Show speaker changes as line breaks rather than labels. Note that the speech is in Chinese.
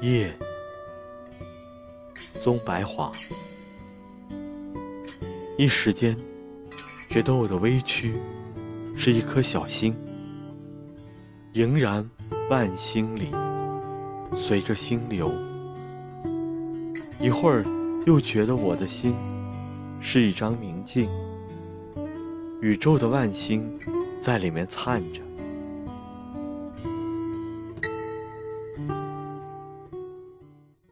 夜棕白华一时间觉得我的微躯是一颗小星盈然万星里随着星流。一会儿又觉得我的心是一张明镜宇宙的万星在里面灿着